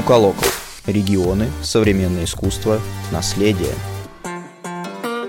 Мукалокал. Регионы, современное искусство, наследие.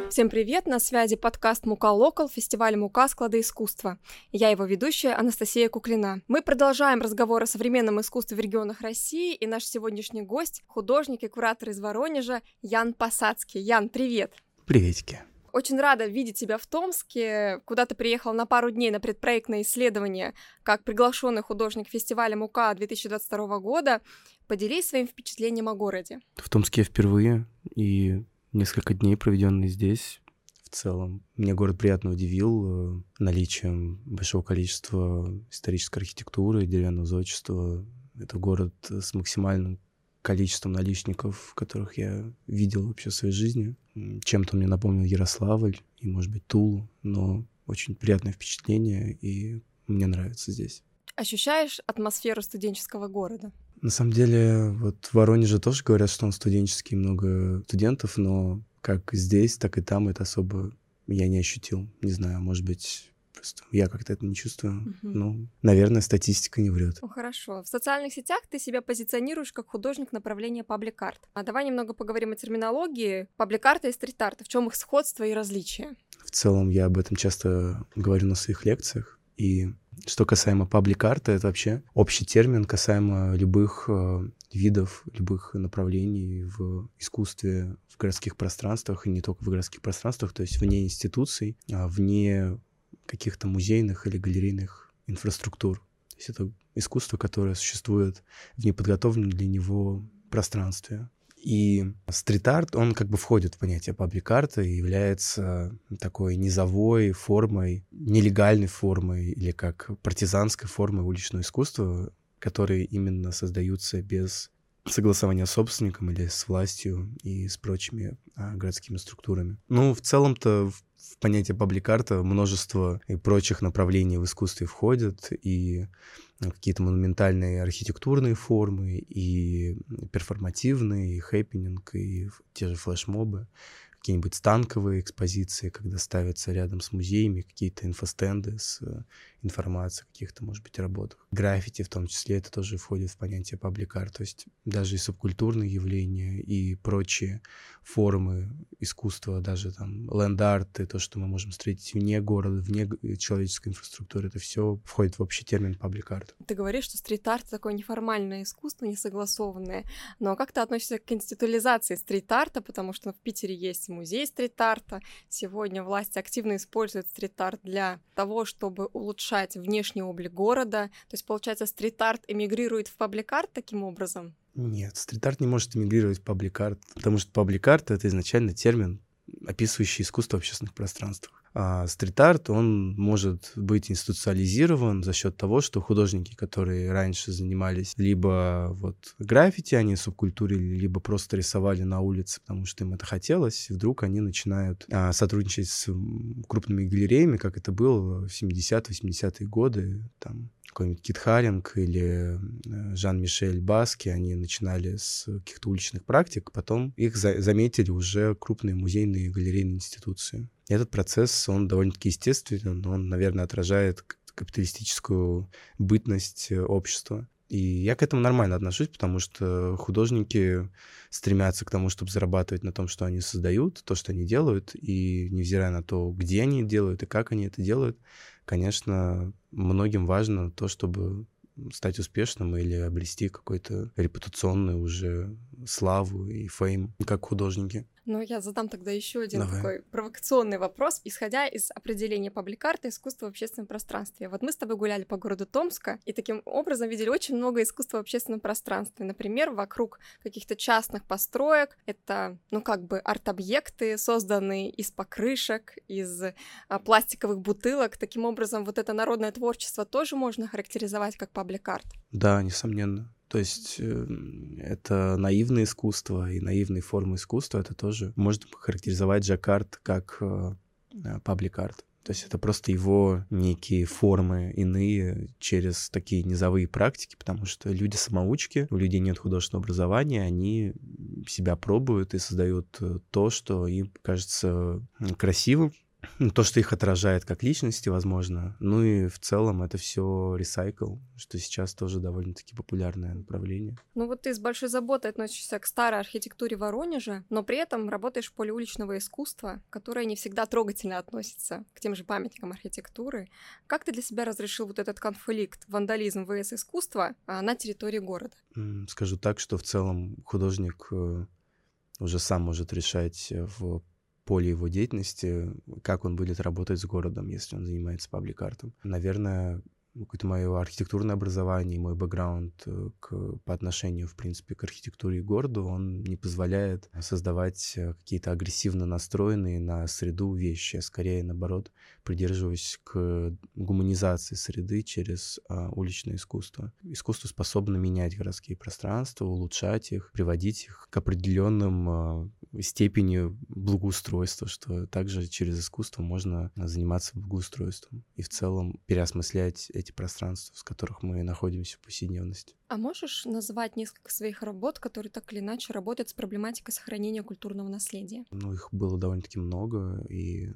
Всем привет! На связи подкаст Мука Локал, фестиваль Мука Склады искусства. Я его ведущая Анастасия Куклина. Мы продолжаем разговор о современном искусстве в регионах России, и наш сегодняшний гость — художник и куратор из Воронежа Ян Посадский. Ян, привет! Приветики! Очень рада видеть тебя в Томске. Куда ты приехал на пару дней на предпроектное исследование как приглашенный художник фестиваля МУКа 2022 года. Поделись своим впечатлением о городе. В Томске я впервые, и несколько дней, проведенные здесь, в целом. Меня город приятно удивил э, наличием большого количества исторической архитектуры, деревянного зодчества. Это город с максимальным количеством наличников, которых я видел вообще в своей жизни. Чем-то мне напомнил Ярославль и, может быть, Тулу, но очень приятное впечатление, и мне нравится здесь. Ощущаешь атмосферу студенческого города? На самом деле, вот в Воронеже тоже говорят, что он студенческий, много студентов, но как здесь, так и там это особо я не ощутил. Не знаю, может быть, просто я как-то это не чувствую. Угу. Ну, наверное, статистика не врет. Ну, хорошо. В социальных сетях ты себя позиционируешь как художник направления паблик-арт. А давай немного поговорим о терминологии паблик-арта и стрит-арта. В чем их сходство и различия? В целом, я об этом часто говорю на своих лекциях. И что касаемо паблик-арта, это вообще общий термин касаемо любых э, видов, любых направлений в искусстве, в городских пространствах, и не только в городских пространствах, то есть вне институций, а вне каких-то музейных или галерейных инфраструктур. То есть это искусство, которое существует в неподготовленном для него пространстве. И стрит-арт, он как бы входит в понятие паблик-арта и является такой низовой формой, нелегальной формой или как партизанской формой уличного искусства, которые именно создаются без согласования с собственником или с властью и с прочими а, городскими структурами. Ну, в целом-то в понятие паблик-арта множество и прочих направлений в искусстве входят, и какие-то монументальные архитектурные формы, и перформативные, и хеппенинг, и те же флешмобы какие-нибудь станковые экспозиции, когда ставятся рядом с музеями какие-то инфостенды с э, информацией о каких-то, может быть, работах. Граффити в том числе, это тоже входит в понятие паблик-арт, то есть даже и субкультурные явления, и прочие формы искусства, даже там ленд-арт, и то, что мы можем встретить вне города, вне человеческой инфраструктуры, это все входит в общий термин паблик-арт. Ты говоришь, что стрит-арт — такое неформальное искусство, несогласованное, но как ты относишься к институализации стрит-арта, потому что в Питере есть музей стрит-арта. Сегодня власти активно используют стрит-арт для того, чтобы улучшать внешний облик города. То есть, получается, стрит-арт эмигрирует в паблик-арт таким образом? Нет, стрит-арт не может эмигрировать в паблик-арт, потому что паблик-арт — это изначально термин, описывающий искусство в общественных пространствах. А стрит-арт, он может быть институциализирован за счет того, что художники, которые раньше занимались либо вот граффити, они субкультурили, либо просто рисовали на улице, потому что им это хотелось, вдруг они начинают а, сотрудничать с крупными галереями, как это было в 70-80-е годы, там какой-нибудь Кит Харинг или э, Жан-Мишель Баски, они начинали с каких-то уличных практик, потом их за заметили уже крупные музейные и галерейные институции. Этот процесс, он довольно-таки естественный, но он, наверное, отражает капиталистическую бытность э, общества. И я к этому нормально отношусь, потому что художники стремятся к тому, чтобы зарабатывать на том, что они создают, то, что они делают, и невзирая на то, где они делают и как они это делают, конечно, многим важно то, чтобы стать успешным или обрести какой-то репутационную уже славу и фейм как художники. Ну, я задам тогда еще один Давай. такой провокационный вопрос, исходя из определения пабликарта искусства в общественном пространстве. Вот мы с тобой гуляли по городу Томска, и таким образом видели очень много искусства в общественном пространстве. Например, вокруг каких-то частных построек. Это, ну, как бы арт-объекты, созданные из покрышек, из а, пластиковых бутылок. Таким образом, вот это народное творчество тоже можно характеризовать как пабликарт. Да, несомненно. То есть э, это наивное искусство и наивные формы искусства, это тоже можно характеризовать Джакарт как э, э, паблик-арт. То есть это просто его некие формы иные через такие низовые практики, потому что люди самоучки, у людей нет художественного образования, они себя пробуют и создают то, что им кажется красивым, то, что их отражает как личности, возможно. Ну и в целом это все ресайкл, что сейчас тоже довольно-таки популярное направление. Ну вот ты с большой заботой относишься к старой архитектуре Воронежа, но при этом работаешь в поле уличного искусства, которое не всегда трогательно относится к тем же памятникам архитектуры. Как ты для себя разрешил вот этот конфликт вандализм vs искусство а, на территории города? Скажу так, что в целом художник э, уже сам может решать в поле его деятельности, как он будет работать с городом, если он занимается паблик-артом. Наверное, какое-то мое архитектурное образование мой бэкграунд э, к, по отношению, в принципе, к архитектуре и городу, он не позволяет создавать э, какие-то агрессивно настроенные на среду вещи. Я скорее, наоборот, придерживаюсь к гуманизации среды через а, уличное искусство. Искусство способно менять городские пространства, улучшать их, приводить их к определенным а, степени благоустройства, что также через искусство можно заниматься благоустройством и в целом переосмыслять эти пространства, в которых мы находимся в повседневности. А можешь назвать несколько своих работ, которые так или иначе работают с проблематикой сохранения культурного наследия? Ну, их было довольно-таки много, и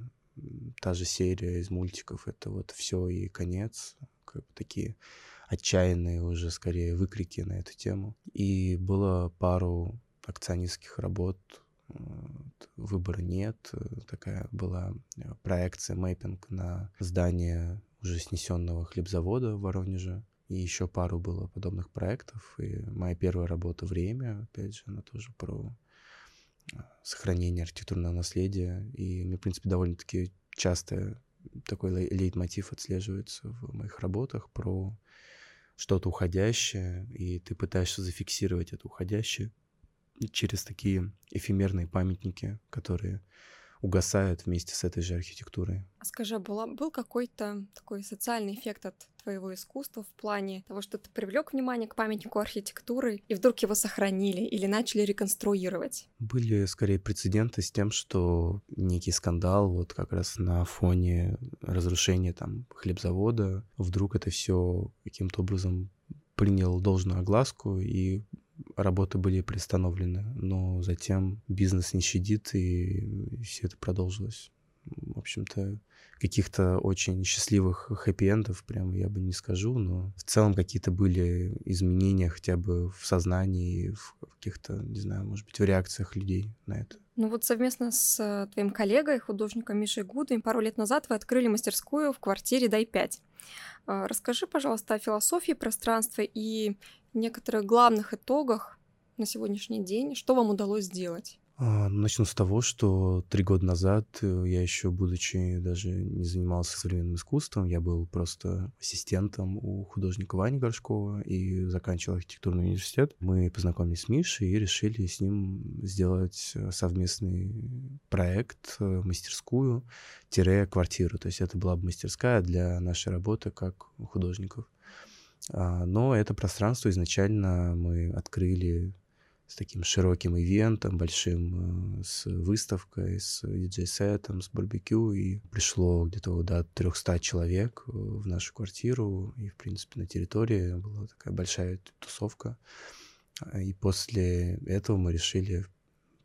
та же серия из мультиков — это вот все и конец, как бы такие отчаянные уже скорее выкрики на эту тему. И было пару акционистских работ, выбора нет. Такая была проекция, мэппинг на здание уже снесенного хлебзавода в Воронеже. И еще пару было подобных проектов. И моя первая работа «Время», опять же, она тоже про а, сохранение архитектурного наследия. И мне, в принципе, довольно-таки часто такой лейтмотив отслеживается в моих работах про что-то уходящее, и ты пытаешься зафиксировать это уходящее через такие эфемерные памятники, которые угасают вместе с этой же архитектурой. А скажи, была, был какой-то такой социальный эффект от твоего искусства в плане того, что ты привлек внимание к памятнику архитектуры и вдруг его сохранили или начали реконструировать? Были скорее прецеденты с тем, что некий скандал вот как раз на фоне разрушения там хлебзавода вдруг это все каким-то образом принял должную огласку и работы были приостановлены, но затем бизнес не щадит, и все это продолжилось. В общем-то, каких-то очень счастливых хэппи-эндов прям я бы не скажу, но в целом какие-то были изменения хотя бы в сознании, в каких-то, не знаю, может быть, в реакциях людей на это. Ну вот совместно с э, твоим коллегой, художником Мишей Гудой, пару лет назад вы открыли мастерскую в квартире Дай-5. А, расскажи, пожалуйста, о философии пространства и некоторых главных итогах на сегодняшний день. Что вам удалось сделать? А, начну с того, что три года назад э, я еще, будучи даже не занимался современным искусством, я был просто ассистентом у художника Вани Горшкова и заканчивал архитектурный университет. Мы познакомились с Мишей и решили с ним сделать э, совместный проект, э, мастерскую, тире квартиру. То есть это была бы мастерская для нашей работы как художников. А, но это пространство изначально мы открыли с таким широким ивентом, большим, э, с выставкой, с диджей-сетом, с барбекю, и пришло где-то до 300 человек э, в нашу квартиру, и, в принципе, на территории была такая большая тусовка. И после этого мы решили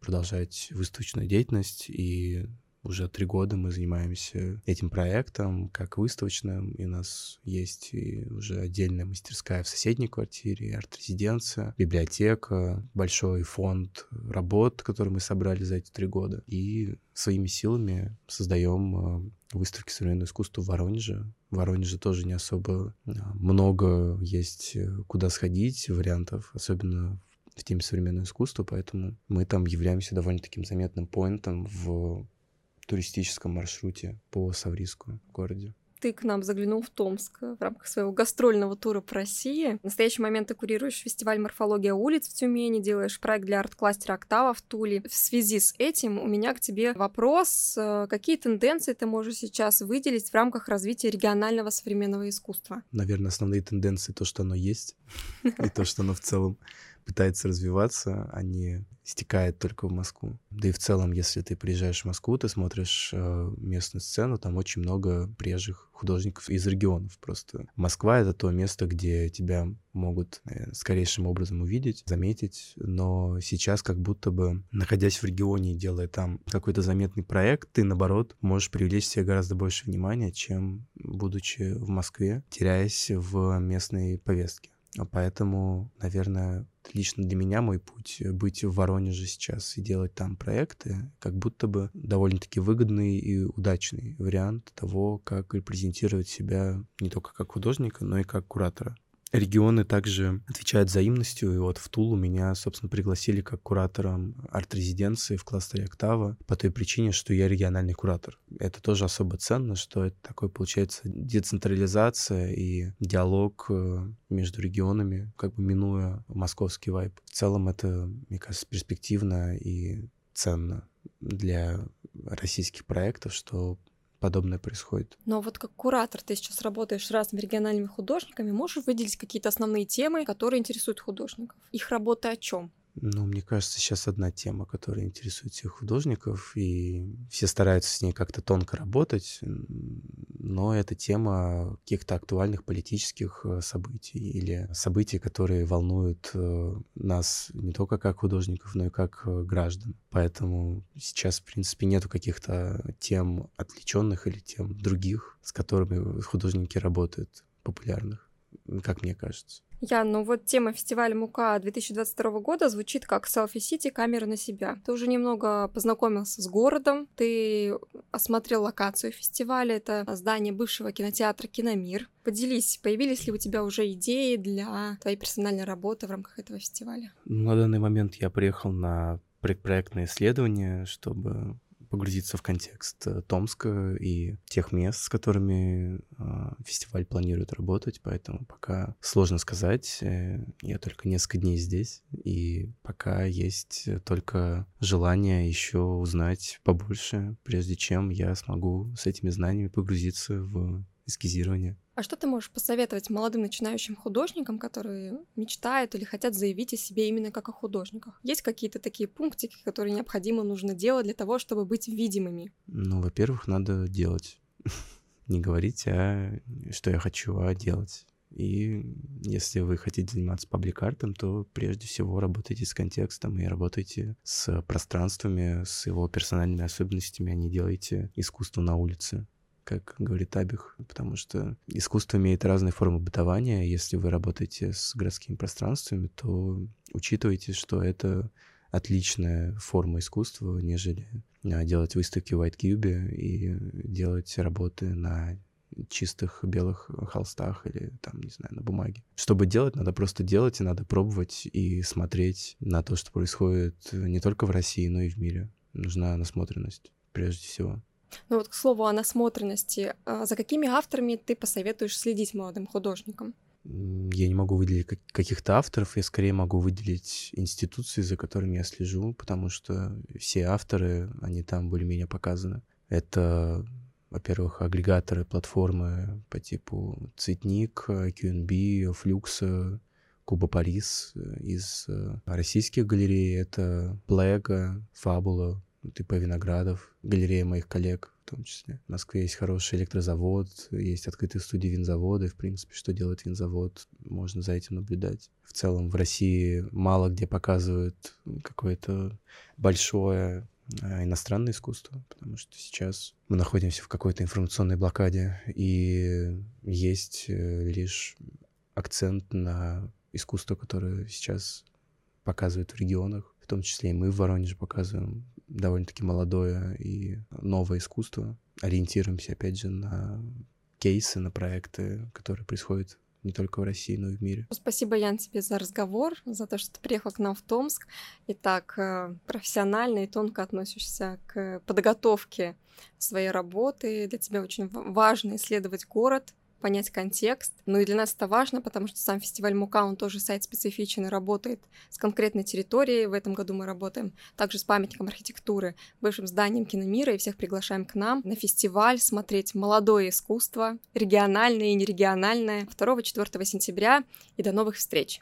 продолжать выставочную деятельность, и уже три года мы занимаемся этим проектом, как выставочным, и у нас есть и уже отдельная мастерская в соседней квартире, арт-резиденция, библиотека, большой фонд работ, который мы собрали за эти три года. И своими силами создаем э, выставки современного искусства в Воронеже. В Воронеже тоже не особо э, много есть э, куда сходить вариантов, особенно в теме современного искусства, поэтому мы там являемся довольно таким заметным поинтом в туристическом маршруте по Савриску городе. Ты к нам заглянул в Томск в рамках своего гастрольного тура по России. В настоящий момент ты курируешь фестиваль «Морфология улиц» в Тюмени, делаешь проект для арт-кластера «Октава» в Туле. В связи с этим у меня к тебе вопрос. Э, какие тенденции ты можешь сейчас выделить в рамках развития регионального современного искусства? Наверное, основные тенденции — то, что оно есть, и то, что оно в целом пытается развиваться, а не стекает только в Москву. Да и в целом, если ты приезжаешь в Москву, ты смотришь э, местную сцену, там очень много приезжих художников из регионов просто. Москва — это то место, где тебя могут э, скорейшим образом увидеть, заметить, но сейчас как будто бы, находясь в регионе и делая там какой-то заметный проект, ты, наоборот, можешь привлечь себе гораздо больше внимания, чем будучи в Москве, теряясь в местной повестке. А поэтому, наверное, лично для меня мой путь быть в Воронеже сейчас и делать там проекты, как будто бы довольно-таки выгодный и удачный вариант того, как репрезентировать себя не только как художника, но и как куратора. Регионы также отвечают взаимностью, и вот в Тулу меня, собственно, пригласили как куратором арт-резиденции в кластере «Октава» по той причине, что я региональный куратор. Это тоже особо ценно, что это такой, получается, децентрализация и диалог э, между регионами, как бы минуя московский вайб. В целом это, мне кажется, перспективно и ценно для российских проектов, что подобное происходит. Но вот как куратор ты сейчас работаешь с разными региональными художниками, можешь выделить какие-то основные темы, которые интересуют художников? Их работа о чем? Ну, мне кажется, сейчас одна тема, которая интересует всех художников, и все стараются с ней как-то тонко работать, но это тема каких-то актуальных политических э, событий или событий, которые волнуют э, нас не только как художников, но и как э, граждан. Поэтому сейчас, в принципе, нету каких-то тем отвлеченных или тем других, с которыми художники работают, популярных, как мне кажется. Я, ну вот тема фестиваля Мука 2022 года звучит как Селфи Сити, камера на себя. Ты уже немного познакомился с городом, ты осмотрел локацию фестиваля, это здание бывшего кинотеатра Киномир. Поделись, появились ли у тебя уже идеи для твоей персональной работы в рамках этого фестиваля? На данный момент я приехал на предпроектное исследование, чтобы погрузиться в контекст э, Томска и тех мест, с которыми э, фестиваль планирует работать, поэтому пока сложно сказать. Э, я только несколько дней здесь, и пока есть только желание еще узнать побольше, прежде чем я смогу с этими знаниями погрузиться в эскизирование. А что ты можешь посоветовать молодым начинающим художникам, которые мечтают или хотят заявить о себе именно как о художниках? Есть какие-то такие пунктики, которые необходимо нужно делать для того, чтобы быть видимыми? Ну, во-первых, надо делать. Не говорить, а что я хочу, а делать. И если вы хотите заниматься паблик-артом, то прежде всего работайте с контекстом и работайте с пространствами, с его персональными особенностями, а не делайте искусство на улице как говорит Абих, потому что искусство имеет разные формы бытования. Если вы работаете с городскими пространствами, то учитывайте, что это отличная форма искусства, нежели а, делать выставки в White Cube и делать работы на чистых белых холстах или там, не знаю, на бумаге. Чтобы делать, надо просто делать, и надо пробовать и смотреть на то, что происходит не только в России, но и в мире. Нужна насмотренность, прежде всего. Ну вот, к слову о насмотренности, а за какими авторами ты посоветуешь следить молодым художникам? Я не могу выделить каких-то авторов, я скорее могу выделить институции, за которыми я слежу, потому что все авторы, они там более-менее показаны. Это, во-первых, агрегаторы, платформы по типу Цветник, QNB, Flux, Куба Парис. Из э, российских галерей это Плега, Фабула, типа Виноградов, галерея моих коллег в том числе. В Москве есть хороший электрозавод, есть открытые студии винзавода, в принципе, что делает винзавод, можно за этим наблюдать. В целом в России мало где показывают какое-то большое а, иностранное искусство, потому что сейчас мы находимся в какой-то информационной блокаде, и есть э, лишь акцент на искусство, которое сейчас показывают в регионах, в том числе и мы в Воронеже показываем довольно-таки молодое и новое искусство. Ориентируемся, опять же, на кейсы, на проекты, которые происходят не только в России, но и в мире. Спасибо, Ян, тебе за разговор, за то, что ты приехал к нам в Томск и так э, профессионально и тонко относишься к подготовке своей работы. Для тебя очень важно исследовать город, понять контекст. Ну и для нас это важно, потому что сам фестиваль Мука, он тоже сайт специфичный, работает с конкретной территорией. В этом году мы работаем также с памятником архитектуры, бывшим зданием Киномира, и всех приглашаем к нам на фестиваль смотреть молодое искусство, региональное и нерегиональное, 2-4 сентября. И до новых встреч!